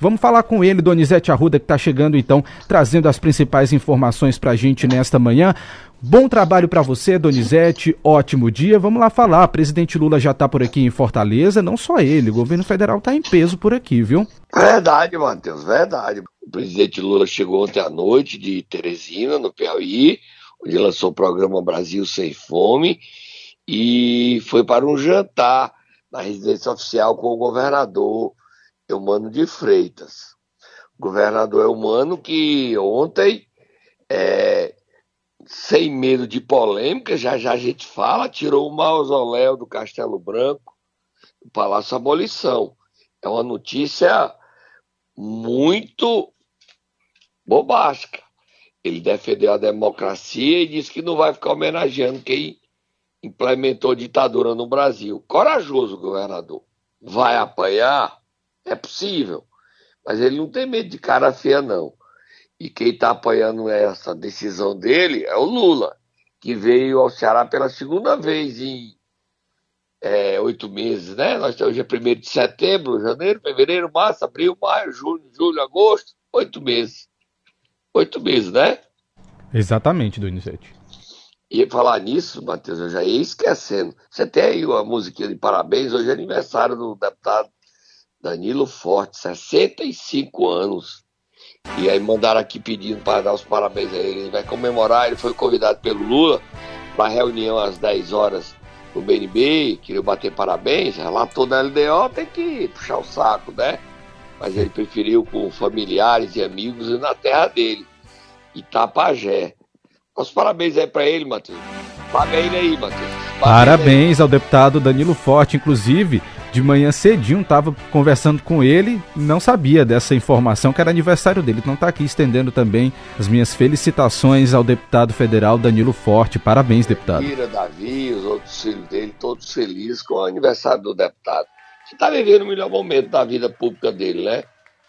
Vamos falar com ele, Donizete Arruda, que está chegando então, trazendo as principais informações para a gente nesta manhã. Bom trabalho para você, Donizete. Ótimo dia. Vamos lá falar. Presidente Lula já está por aqui em Fortaleza. Não só ele, o governo federal está em peso por aqui, viu? Verdade, Matheus, verdade. O presidente Lula chegou ontem à noite de Teresina, no Piauí, onde lançou o programa Brasil Sem Fome e foi para um jantar na residência oficial com o governador Eumano de Freitas. O governador Eumano que ontem é, sem medo de polêmica, já já a gente fala, tirou o mausoléu do Castelo Branco, do Palácio Abolição. É uma notícia muito bobástica. Ele defendeu a democracia e disse que não vai ficar homenageando quem implementou ditadura no Brasil. Corajoso, governador. Vai apanhar? É possível. Mas ele não tem medo de cara feia, não. E quem está apoiando essa decisão dele é o Lula, que veio ao Ceará pela segunda vez em é, oito meses, né? Nós estamos hoje é 1 de setembro, janeiro, fevereiro, março, abril, maio, junho, julho, agosto, oito meses. Oito meses, né? Exatamente, Donizete. E falar nisso, Matheus, eu já ia esquecendo. Você tem aí uma musiquinha de parabéns, hoje é aniversário do deputado Danilo Forte, 65 anos. E aí mandaram aqui pedindo para dar os parabéns a ele. Ele vai comemorar, ele foi convidado pelo Lula para reunião às 10 horas no BNB, queria bater parabéns, relatou na LDO, tem que puxar o saco, né? Mas ele preferiu com familiares e amigos e na terra dele, Itapajé. Os parabéns aí para ele, Matheus. Paga ele aí, Matheus. Parabéns aí. ao deputado Danilo Forte, inclusive de manhã cedinho, estava conversando com ele, não sabia dessa informação que era aniversário dele. Então tá aqui estendendo também as minhas felicitações ao deputado federal Danilo Forte. Parabéns, deputado. Mira, Davi, os outros filhos dele, todos felizes com o aniversário do deputado. Que está vivendo o melhor momento da vida pública dele, né?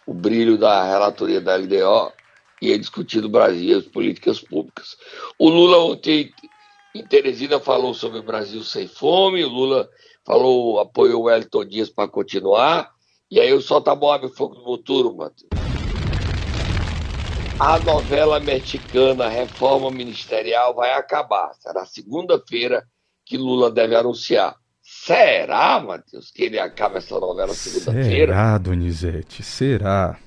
O brilho da relatoria da LDO e a discutir do Brasil as políticas públicas. O Lula ontem em Teresina falou sobre o Brasil sem fome, o Lula falou, apoiou o Wellington Dias para continuar. E aí o Solta Mob Fogo do Futuro, Matheus. A novela mexicana Reforma Ministerial vai acabar. Será segunda-feira que Lula deve anunciar. Será, Matheus, que ele acaba essa novela segunda-feira? Será, Donizete? Será?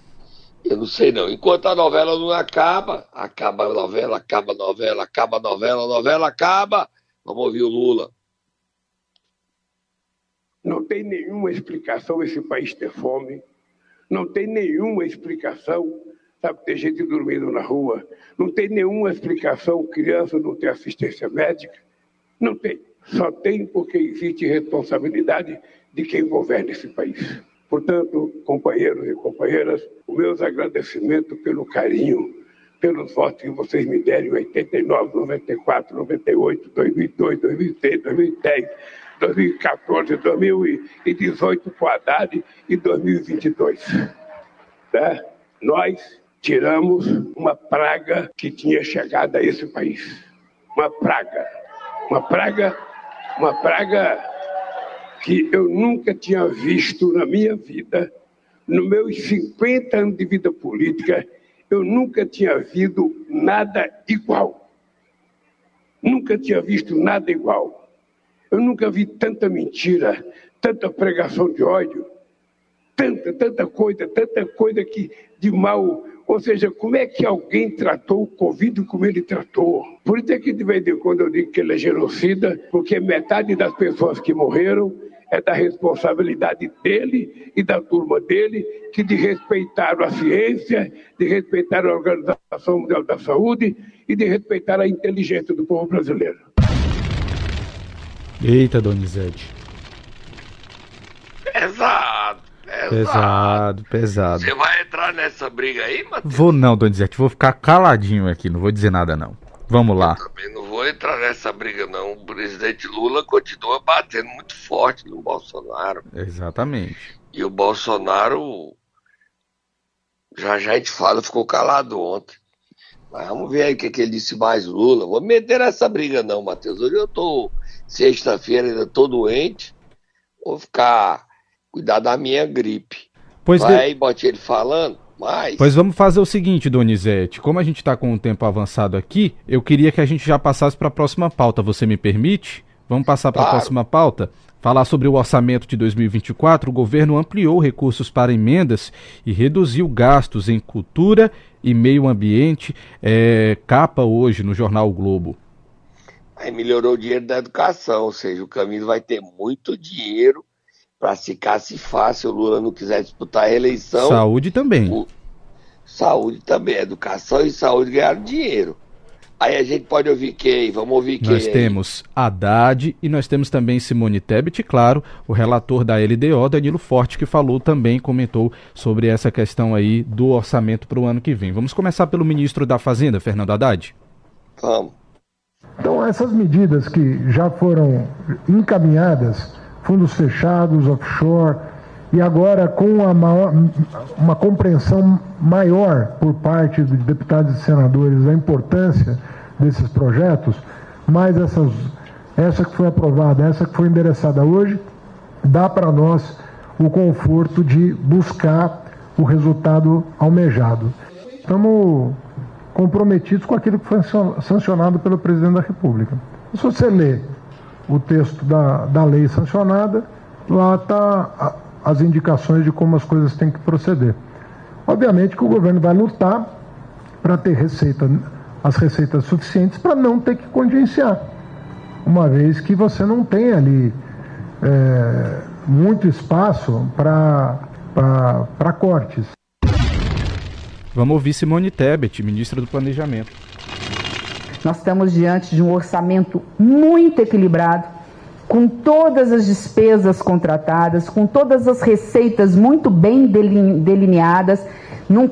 Eu não sei não. Enquanto a novela não acaba, acaba a novela, acaba a novela, acaba a novela, a novela acaba. Vamos ouvir o Lula. Não tem nenhuma explicação esse país ter fome. Não tem nenhuma explicação, sabe, ter gente dormindo na rua. Não tem nenhuma explicação criança não ter assistência médica. Não tem. Só tem porque existe responsabilidade de quem governa esse país. Portanto, companheiros e companheiras, os meus agradecimentos pelo carinho, pelos votos que vocês me deram em 89, 94, 98, 2002, 2006, 2010, 2014, 2018 com Haddad e 2022. Né? Nós tiramos uma praga que tinha chegado a esse país. Uma praga. Uma praga, uma praga que eu nunca tinha visto na minha vida. Nos meus 50 anos de vida política, eu nunca tinha visto nada igual. Nunca tinha visto nada igual. Eu nunca vi tanta mentira, tanta pregação de ódio, tanta, tanta coisa, tanta coisa que de mal. Ou seja, como é que alguém tratou o Covid como ele tratou? Por isso é que de vez em quando eu digo que ele é genocida, porque metade das pessoas que morreram é da responsabilidade dele e da turma dele, que de respeitar a ciência, de respeitar a Organização Mundial da Saúde e de respeitar a inteligência do povo brasileiro. Eita, Donizete. Pesado, pesado. Pesado, pesado. Você vai entrar nessa briga aí, Matheus? Vou não, Donizete. Vou ficar caladinho aqui, não vou dizer nada não. Vamos lá. Eu também não vou entrar nessa briga, não. O presidente Lula continua batendo muito forte no Bolsonaro. Exatamente. E o Bolsonaro, já já a gente fala, ficou calado ontem. Mas vamos ver aí o que, que ele disse mais, Lula. Vou meter nessa briga, não, Matheus. Hoje eu tô sexta-feira ainda tô doente, vou ficar cuidar da minha gripe. Pois Vai de... aí, bote ele falando. Mas... Pois vamos fazer o seguinte, Donizete. Como a gente está com um tempo avançado aqui, eu queria que a gente já passasse para a próxima pauta. Você me permite? Vamos passar para a claro. próxima pauta? Falar sobre o orçamento de 2024, o governo ampliou recursos para emendas e reduziu gastos em cultura e meio ambiente. É, capa hoje no jornal o Globo. Aí melhorou o dinheiro da educação, ou seja, o Camilo vai ter muito dinheiro para se ficasse fácil o Lula não quiser disputar a eleição. Saúde também. O... Saúde também, educação e saúde ganharam dinheiro. Aí a gente pode ouvir quem? Vamos ouvir quem? Nós temos Haddad e nós temos também Simone Tebet, claro, o relator da LDO, Danilo Forte, que falou também, comentou sobre essa questão aí do orçamento para o ano que vem. Vamos começar pelo ministro da Fazenda, Fernando Haddad. Vamos. Então, essas medidas que já foram encaminhadas fundos fechados, offshore, e agora com uma, maior, uma compreensão maior por parte dos deputados e senadores da importância desses projetos, mais essas, essa que foi aprovada, essa que foi endereçada hoje, dá para nós o conforto de buscar o resultado almejado. Estamos comprometidos com aquilo que foi sancionado pelo presidente da República. Se você ler o texto da, da lei sancionada, lá está as indicações de como as coisas têm que proceder. Obviamente que o governo vai lutar para ter receita, as receitas suficientes para não ter que contingenciar, uma vez que você não tem ali é, muito espaço para cortes. Vamos ouvir Simone Tebet, ministra do Planejamento. Nós estamos diante de um orçamento muito equilibrado, com todas as despesas contratadas, com todas as receitas muito bem delineadas, num,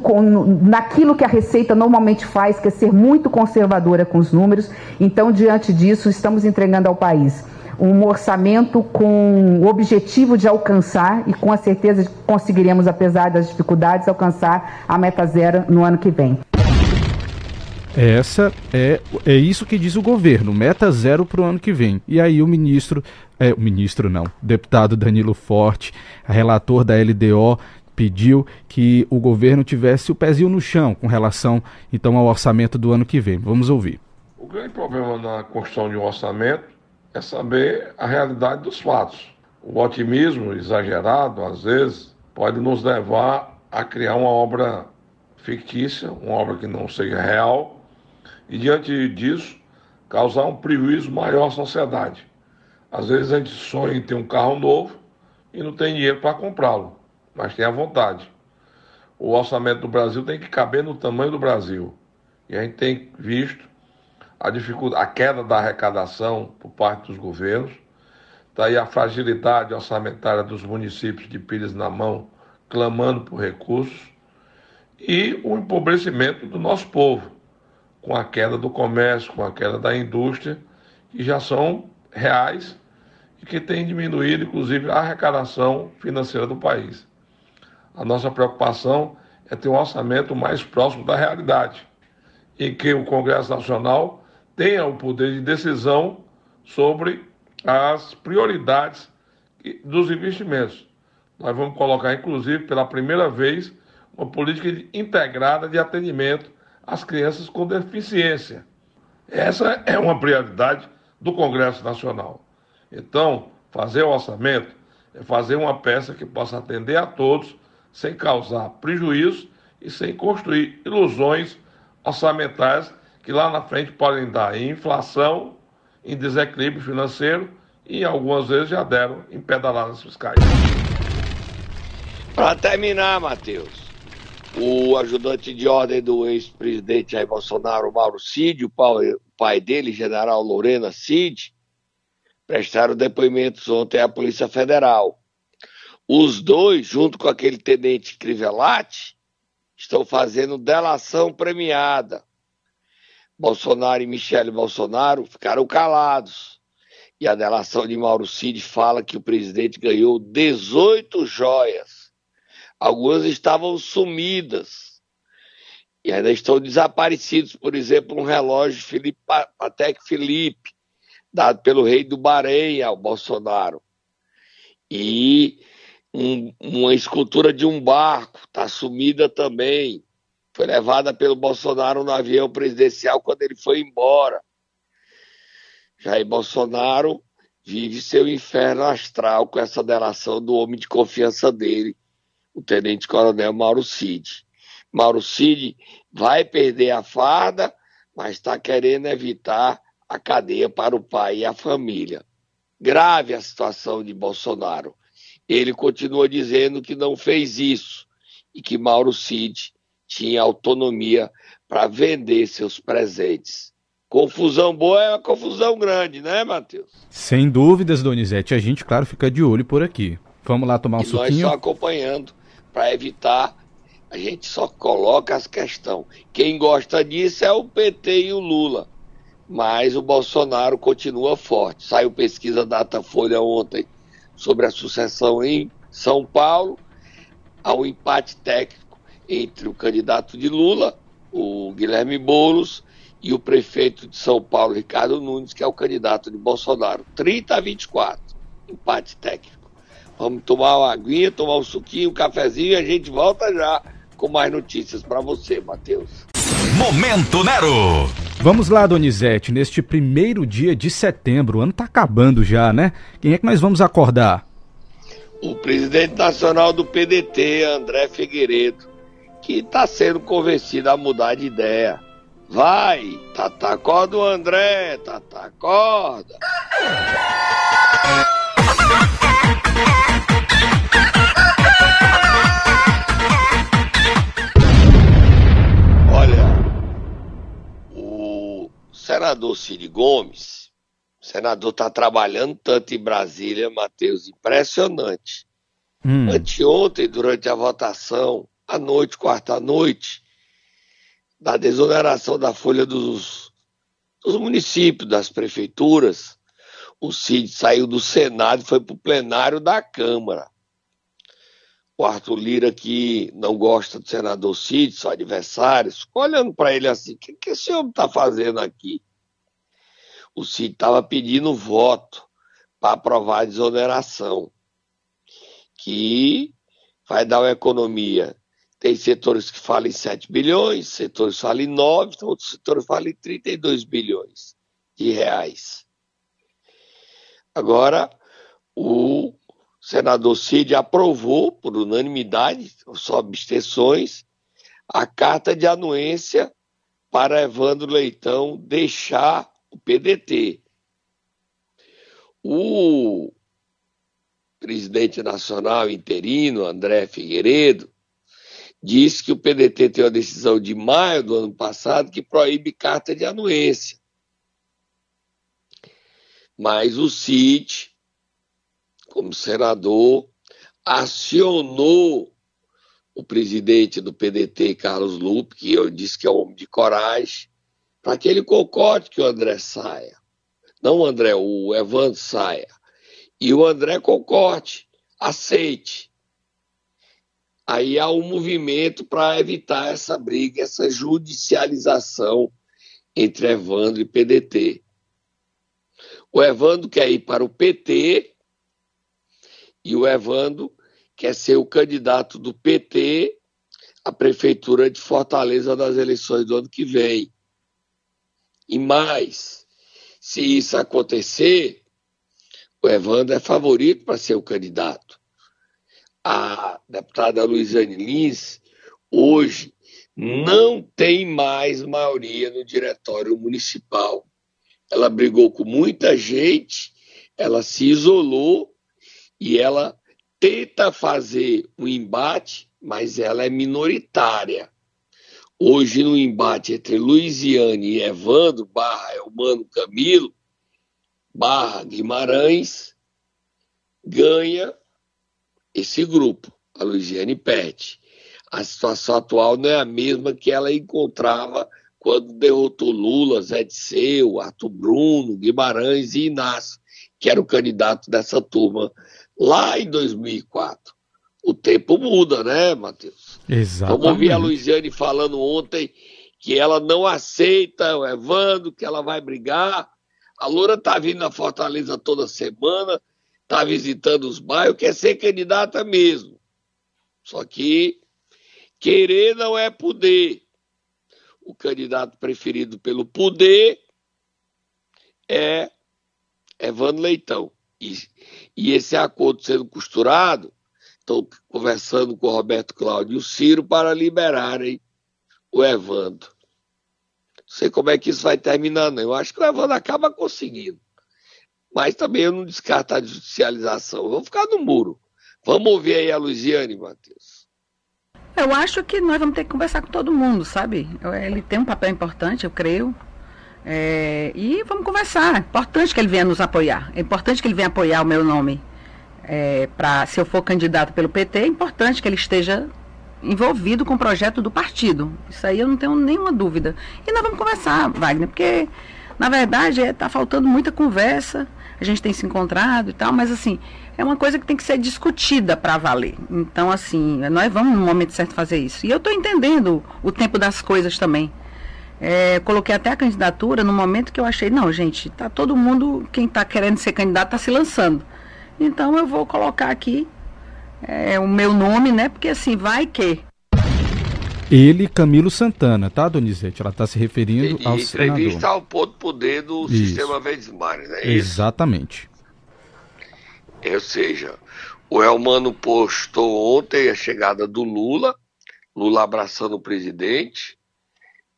naquilo que a Receita normalmente faz, que é ser muito conservadora com os números. Então, diante disso, estamos entregando ao país um orçamento com o objetivo de alcançar, e com a certeza de que conseguiremos, apesar das dificuldades, alcançar a meta zero no ano que vem. Essa é, é isso que diz o governo, meta zero para o ano que vem. E aí o ministro, é, o ministro não, deputado Danilo Forte, relator da LDO, pediu que o governo tivesse o pezinho no chão com relação então ao orçamento do ano que vem. Vamos ouvir. O grande problema na construção de um orçamento é saber a realidade dos fatos. O otimismo exagerado, às vezes, pode nos levar a criar uma obra fictícia, uma obra que não seja real, e diante disso causar um prejuízo maior à sociedade. Às vezes a gente sonha em ter um carro novo e não tem dinheiro para comprá-lo, mas tem a vontade. O orçamento do Brasil tem que caber no tamanho do Brasil. E a gente tem visto a dificuldade, a queda da arrecadação por parte dos governos, daí tá a fragilidade orçamentária dos municípios de pilhas na mão, clamando por recursos, e o empobrecimento do nosso povo com a queda do comércio, com a queda da indústria, que já são reais e que tem diminuído, inclusive, a arrecadação financeira do país. A nossa preocupação é ter um orçamento mais próximo da realidade, em que o Congresso Nacional tenha o poder de decisão sobre as prioridades dos investimentos. Nós vamos colocar, inclusive, pela primeira vez, uma política integrada de atendimento as crianças com deficiência. Essa é uma prioridade do Congresso Nacional. Então, fazer o orçamento é fazer uma peça que possa atender a todos sem causar prejuízo e sem construir ilusões orçamentais que lá na frente podem dar em inflação, em desequilíbrio financeiro e algumas vezes já deram em pedaladas fiscais. Para terminar, Matheus, o ajudante de ordem do ex-presidente Jair Bolsonaro, Mauro Cid, o pai dele, general Lorena Cid, prestaram depoimentos ontem à Polícia Federal. Os dois, junto com aquele tenente Crivellati, estão fazendo delação premiada. Bolsonaro e Michele Bolsonaro ficaram calados. E a delação de Mauro Cid fala que o presidente ganhou 18 joias Algumas estavam sumidas e ainda estão desaparecidos. Por exemplo, um relógio Felipe, Patek Felipe, dado pelo rei do Bahrein ao Bolsonaro. E um, uma escultura de um barco, está sumida também. Foi levada pelo Bolsonaro no avião presidencial quando ele foi embora. Jair Bolsonaro vive seu inferno astral com essa delação do homem de confiança dele, o Tenente Coronel Mauro Cid. Mauro Cid vai perder a farda, mas está querendo evitar a cadeia para o pai e a família. Grave a situação de Bolsonaro. Ele continua dizendo que não fez isso e que Mauro Cid tinha autonomia para vender seus presentes. Confusão boa é uma confusão grande, né, Matheus? Sem dúvidas, Donizete. A gente, claro, fica de olho por aqui. Vamos lá tomar um e suquinho? Nós só acompanhando para evitar. A gente só coloca as questões. Quem gosta disso é o PT e o Lula. Mas o Bolsonaro continua forte. Saiu pesquisa Datafolha ontem sobre a sucessão em São Paulo. Há um empate técnico entre o candidato de Lula, o Guilherme Boulos, e o prefeito de São Paulo, Ricardo Nunes, que é o candidato de Bolsonaro. 30 a 24. Empate técnico. Vamos tomar uma aguinha, tomar um suquinho, um cafezinho e a gente volta já com mais notícias para você, Matheus. Momento Nero! Vamos lá, Donizete, neste primeiro dia de setembro, o ano tá acabando já, né? Quem é que nós vamos acordar? O presidente nacional do PDT, André Figueiredo, que está sendo convencido a mudar de ideia. Vai, Tata, acorda o André, Tata, acorda. Olha, o senador Cid Gomes, o senador está trabalhando tanto em Brasília, Matheus, impressionante. Hum. Anteontem, durante a votação, à noite, quarta noite, da desoneração da folha dos, dos municípios, das prefeituras, o Cid saiu do Senado e foi para o plenário da Câmara. O Arthur Lira, que não gosta do senador Cid, são adversários, olhando para ele assim: o que, que esse homem está fazendo aqui? O Cid estava pedindo voto para aprovar a desoneração, que vai dar uma economia tem setores que falam em 7 bilhões, setores falam em 9, outros setores falam em 32 bilhões de reais. Agora, o senador Cid aprovou, por unanimidade, só abstenções, a carta de anuência para Evandro Leitão deixar o PDT. O presidente nacional interino, André Figueiredo, diz que o PDT tem uma decisão de maio do ano passado que proíbe carta de anuência. Mas o CIT, como senador, acionou o presidente do PDT, Carlos Lupe, que eu disse que é um homem de coragem, para que ele concorde que o André saia. Não o André, o Evandro saia. E o André concorde, aceite. Aí há um movimento para evitar essa briga, essa judicialização entre Evandro e PDT. O Evandro quer ir para o PT e o Evandro quer ser o candidato do PT à prefeitura de Fortaleza nas eleições do ano que vem. E mais, se isso acontecer, o Evandro é favorito para ser o candidato a deputada Luiziane Lins hoje não tem mais maioria no diretório municipal. Ela brigou com muita gente, ela se isolou e ela tenta fazer um embate, mas ela é minoritária. Hoje, no embate entre Luiziane e Evandro, barra Elmano Camilo, barra Guimarães, ganha esse grupo, a Luiziane perde. A situação atual não é a mesma que ela encontrava quando derrotou Lula, Zé Disseu, Arthur Bruno, Guimarães e Inácio, que era o candidato dessa turma lá em 2004. O tempo muda, né, Matheus? Exatamente. Vamos ouvir a Luiziane falando ontem que ela não aceita o Evandro, que ela vai brigar. A Loura tá vindo na Fortaleza toda semana, está visitando os bairros, quer ser candidata mesmo. Só que querer não é poder. O candidato preferido pelo poder é Evandro Leitão. E, e esse acordo sendo costurado, estou conversando com o Roberto Cláudio e o Ciro para liberarem o Evandro. Não sei como é que isso vai terminar, não. Eu acho que o Evandro acaba conseguindo. Mas também eu não descarto a judicialização. Vamos ficar no muro. Vamos ouvir aí a Luiziane, Matheus. Eu acho que nós vamos ter que conversar com todo mundo, sabe? Ele tem um papel importante, eu creio. É, e vamos conversar. É importante que ele venha nos apoiar. É importante que ele venha apoiar o meu nome. É, se eu for candidato pelo PT, é importante que ele esteja envolvido com o projeto do partido. Isso aí eu não tenho nenhuma dúvida. E nós vamos conversar, Wagner, porque na verdade está é, faltando muita conversa. A gente tem se encontrado e tal, mas assim, é uma coisa que tem que ser discutida para valer. Então, assim, nós vamos no momento certo fazer isso. E eu estou entendendo o tempo das coisas também. É, coloquei até a candidatura no momento que eu achei, não, gente, tá todo mundo, quem está querendo ser candidato está se lançando. Então eu vou colocar aqui é, o meu nome, né? Porque assim, vai que. Ele, Camilo Santana, tá, Donizete? Ela está se referindo e, ao entrevista senador. Entrevista ao ponto poder do Isso. sistema Verdes Mares, né? Exatamente. Ou seja, o Elmano postou ontem a chegada do Lula, Lula abraçando o presidente,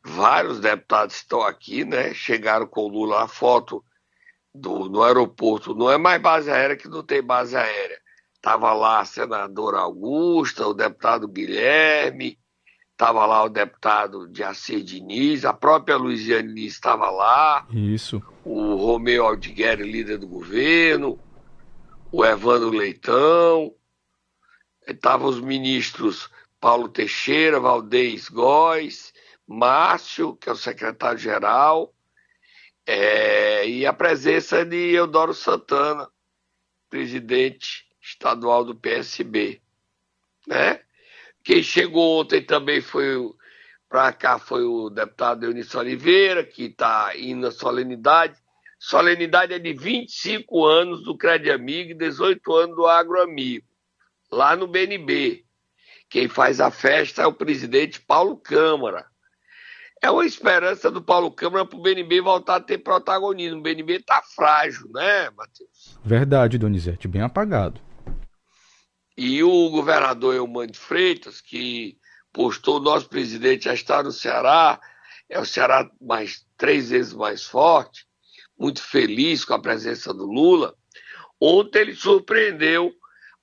vários deputados estão aqui, né? Chegaram com o Lula a foto do, no aeroporto. Não é mais base aérea que não tem base aérea. Tava lá a senadora Augusta, o deputado Guilherme, tava lá o deputado Diacir Diniz, a própria Luiziane Diniz estava lá. Isso. O Romeu Aldigueri, líder do governo, o Evandro Leitão, estavam os ministros Paulo Teixeira, Valdez Góes, Márcio, que é o secretário-geral, é, e a presença de Eudoro Santana, presidente estadual do PSB. Né? Quem chegou ontem também foi para cá foi o deputado Eunício Oliveira, que está indo na solenidade. Solenidade é de 25 anos do Crédito Amigo e 18 anos do Agro Amigo, lá no BNB. Quem faz a festa é o presidente Paulo Câmara. É uma esperança do Paulo Câmara para o BNB voltar a ter protagonismo. O BNB está frágil, né, Matheus? Verdade, Donizete, bem apagado. E o governador Eumano de Freitas, que postou o nosso presidente já está no Ceará, é o Ceará mais três vezes mais forte, muito feliz com a presença do Lula. Ontem ele surpreendeu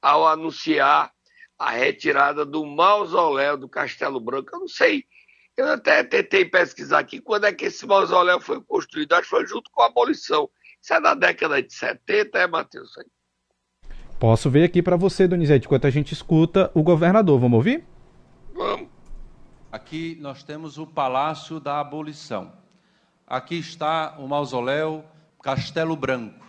ao anunciar a retirada do mausoléu do Castelo Branco. Eu não sei eu até tentei pesquisar aqui quando é que esse mausoléu foi construído. Acho que foi junto com a abolição. Isso é da década de 70, é, Matheus? Posso ver aqui para você, Donizete, enquanto a gente escuta o governador. Vamos ouvir? Vamos. Aqui nós temos o Palácio da Abolição. Aqui está o mausoléu Castelo Branco.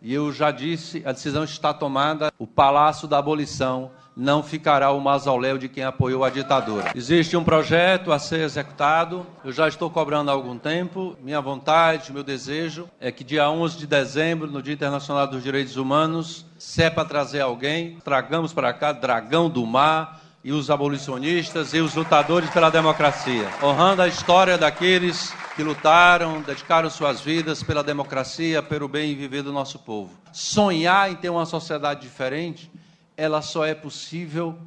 E eu já disse, a decisão está tomada, o Palácio da Abolição não ficará o mausoléu de quem apoiou a ditadura. Existe um projeto a ser executado, eu já estou cobrando há algum tempo. Minha vontade, meu desejo é que dia 11 de dezembro, no Dia Internacional dos Direitos Humanos, se é para trazer alguém, tragamos para cá Dragão do Mar, e os abolicionistas e os lutadores pela democracia, honrando a história daqueles que lutaram, dedicaram suas vidas pela democracia, pelo bem viver do nosso povo. Sonhar em ter uma sociedade diferente ela só é possível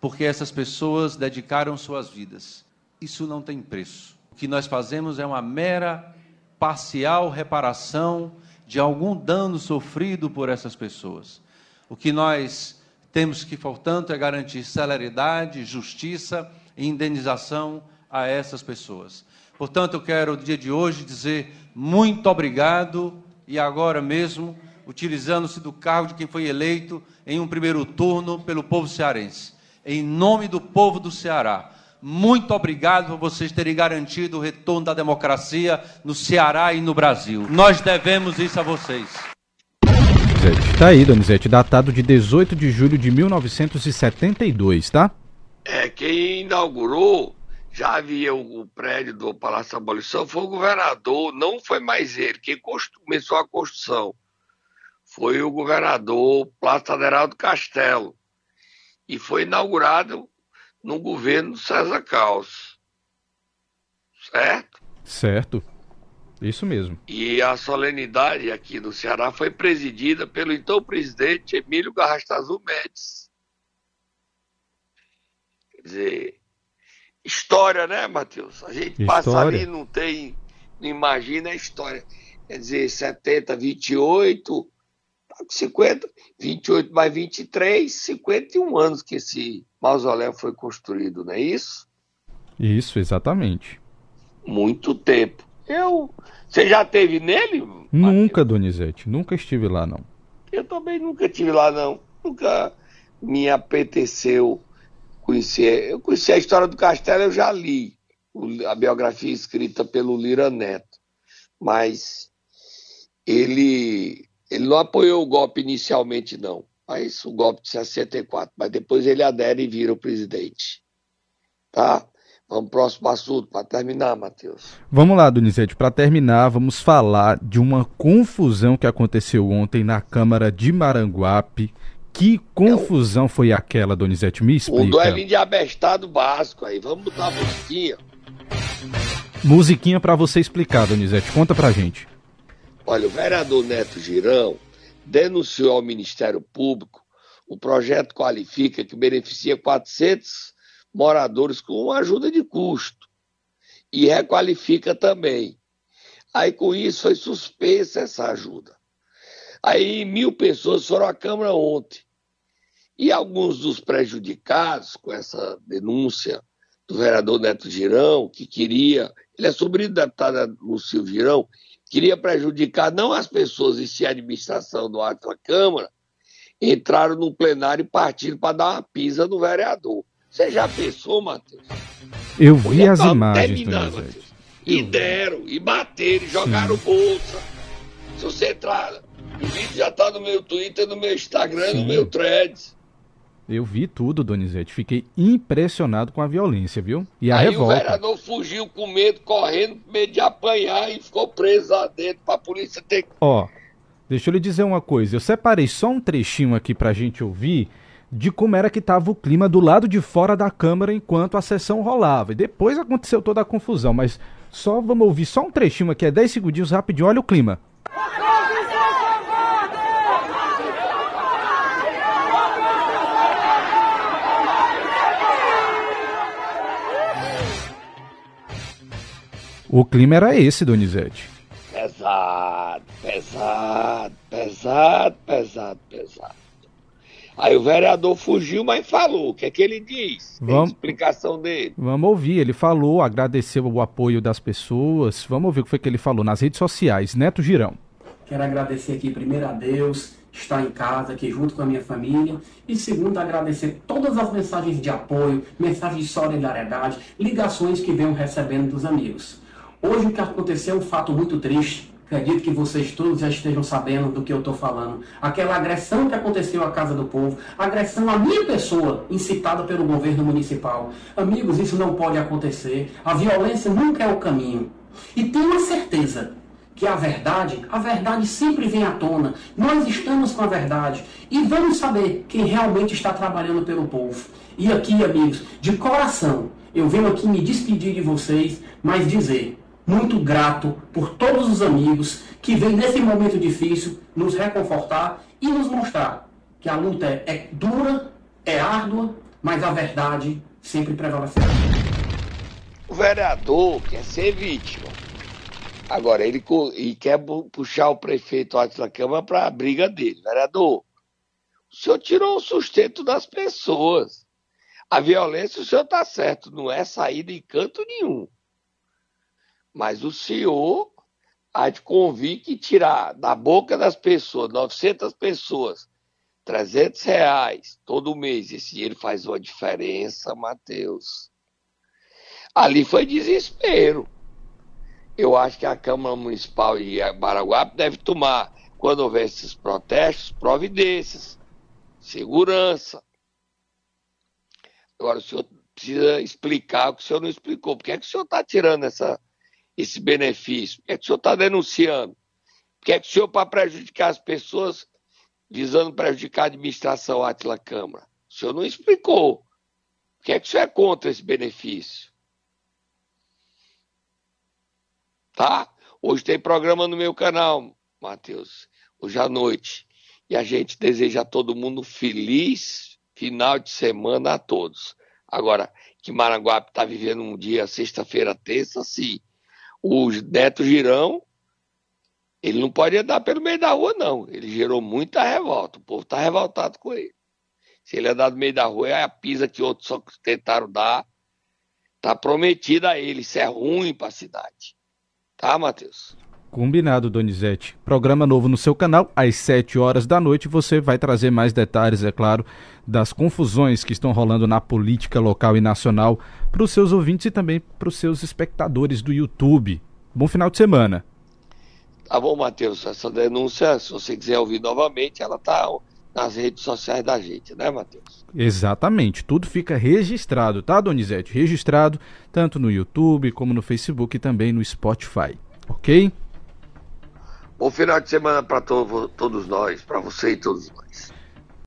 porque essas pessoas dedicaram suas vidas. Isso não tem preço. O que nós fazemos é uma mera parcial reparação de algum dano sofrido por essas pessoas. O que nós temos que, portanto, é garantir celeridade, justiça e indenização a essas pessoas. Portanto, eu quero, no dia de hoje, dizer muito obrigado e agora mesmo utilizando-se do cargo de quem foi eleito em um primeiro turno pelo povo cearense. Em nome do povo do Ceará, muito obrigado por vocês terem garantido o retorno da democracia no Ceará e no Brasil. Nós devemos isso a vocês. Está aí, Donizete, datado de 18 de julho de 1972, tá? É, quem inaugurou, já havia o, prédio do Palácio da Abolição, foi o governador, não foi mais ele. Quem começou a construção foi o governador Plata Aderaldo Castelo. E foi inaugurado no governo César Caos. Certo? Certo. Isso mesmo. E a solenidade aqui no Ceará foi presidida pelo então presidente Emílio Garrastazu Médici. Quer dizer, história, né, Matheus? A gente história. passa ali não tem, não imagina a história. Quer dizer, 70, 28, 50, 28 mais 23, 51 anos que esse mausoléu foi construído, não é isso? Isso, exatamente. Muito tempo. Eu. Você já teve nele? Nunca, Mateus? Donizete. Nunca estive lá, não. Eu também nunca estive lá, não. Nunca me apeteceu conhecer. Eu conheci a história do castelo, eu já li a biografia escrita pelo Lira Neto. Mas ele, ele não apoiou o golpe inicialmente, não. Mas o golpe de 64. Mas depois ele adere e vira o presidente. Tá? Vamos pro próximo assunto, para terminar, Matheus. Vamos lá, Donizete. Para terminar, vamos falar de uma confusão que aconteceu ontem na Câmara de Maranguape. Que confusão é o... foi aquela, Donizete? Me explica. Um duelinho de abestado básico aí. Vamos botar a musiquinha. Musiquinha para você explicar, Donizete. Conta pra gente. Olha, o vereador Neto Girão denunciou ao Ministério Público o projeto Qualifica, que beneficia 400 moradores com ajuda de custo e requalifica também. Aí com isso foi suspensa essa ajuda. Aí mil pessoas foram à Câmara ontem. E alguns dos prejudicados com essa denúncia do vereador Neto Girão, que queria, ele é sobrinho do deputado Lúcio Girão, queria prejudicar não as pessoas e sim a administração do ato da Câmara, entraram no plenário e partiram para dar uma pisa no vereador. Você já pensou, Matheus? Eu vi as imagens. Terminando, e deram, e bateram, e jogaram Sim. bolsa. Se você entrar, o vídeo já tá no meu Twitter, no meu Instagram, Sim. no meu Threads. Eu vi tudo, Donizete. Fiquei impressionado com a violência, viu? E a Aí revolta. o vereador fugiu com medo, correndo, com medo de apanhar e ficou preso lá dentro pra polícia ter que. Ó, deixa eu lhe dizer uma coisa. Eu separei só um trechinho aqui pra gente ouvir de como era que estava o clima do lado de fora da Câmara enquanto a sessão rolava. E depois aconteceu toda a confusão, mas só vamos ouvir só um trechinho aqui, é 10 segundinhos rapidinho, olha o clima. O clima era esse, Donizete. Pesado, pesado, pesado, pesado, pesado. Aí o vereador fugiu, mas falou. O que é que ele diz? Tem vamos, explicação dele. Vamos ouvir. Ele falou, agradeceu o apoio das pessoas. Vamos ouvir o que foi que ele falou nas redes sociais. Neto Girão. Quero agradecer aqui primeiro a Deus, estar em casa aqui junto com a minha família. E segundo, agradecer todas as mensagens de apoio, mensagens de solidariedade, ligações que venham recebendo dos amigos. Hoje o que aconteceu é um fato muito triste Acredito que vocês todos já estejam sabendo do que eu estou falando. Aquela agressão que aconteceu à Casa do Povo, agressão à minha pessoa, incitada pelo governo municipal. Amigos, isso não pode acontecer. A violência nunca é o caminho. E tenho certeza que a verdade, a verdade sempre vem à tona. Nós estamos com a verdade e vamos saber quem realmente está trabalhando pelo povo. E aqui, amigos, de coração, eu venho aqui me despedir de vocês, mas dizer muito grato por todos os amigos que vêm nesse momento difícil nos reconfortar e nos mostrar que a luta é, dura, é árdua, mas a verdade sempre prevalecerá. O vereador quer ser vítima. Agora, ele e quer puxar o prefeito da Câmara para a briga dele. Vereador, o senhor tirou o sustento das pessoas. A violência, o senhor está certo, não é saída em canto nenhum. Mas o senhor há de convir que tirar da boca das pessoas, 900 pessoas, 300 reais todo mês, esse dinheiro faz uma diferença, Matheus. Ali foi desespero. Eu acho que a Câmara Municipal de Baraguape deve tomar, quando houver esses protestos, providências, segurança. Agora, o senhor precisa explicar o que o senhor não explicou. Por que, é que o senhor está tirando essa esse benefício? Por que, é que o senhor está denunciando? Por que, é que o senhor, para prejudicar as pessoas, visando prejudicar a administração Atila Câmara. O senhor não explicou. Por que é que o senhor é contra esse benefício? Tá? Hoje tem programa no meu canal, Matheus, hoje à noite. E a gente deseja a todo mundo feliz final de semana a todos. Agora, que Maranguape está vivendo um dia, sexta-feira, terça, sim. O Neto Girão, ele não pode andar pelo meio da rua, não. Ele gerou muita revolta. O povo está revoltado com ele. Se ele andar no meio da rua, é a pisa que outros só tentaram dar. Está prometida a ele. Isso é ruim para a cidade. Tá, Matheus? Combinado, Donizete. Programa novo no seu canal, às 7 horas da noite. Você vai trazer mais detalhes, é claro, das confusões que estão rolando na política local e nacional para os seus ouvintes e também para os seus espectadores do YouTube. Bom final de semana. Tá bom, Matheus. Essa denúncia, se você quiser ouvir novamente, ela tá nas redes sociais da gente, né, Matheus? Exatamente. Tudo fica registrado, tá, Donizete? Registrado tanto no YouTube como no Facebook e também no Spotify. Ok? Bom final de semana para to todos nós, para você e todos nós.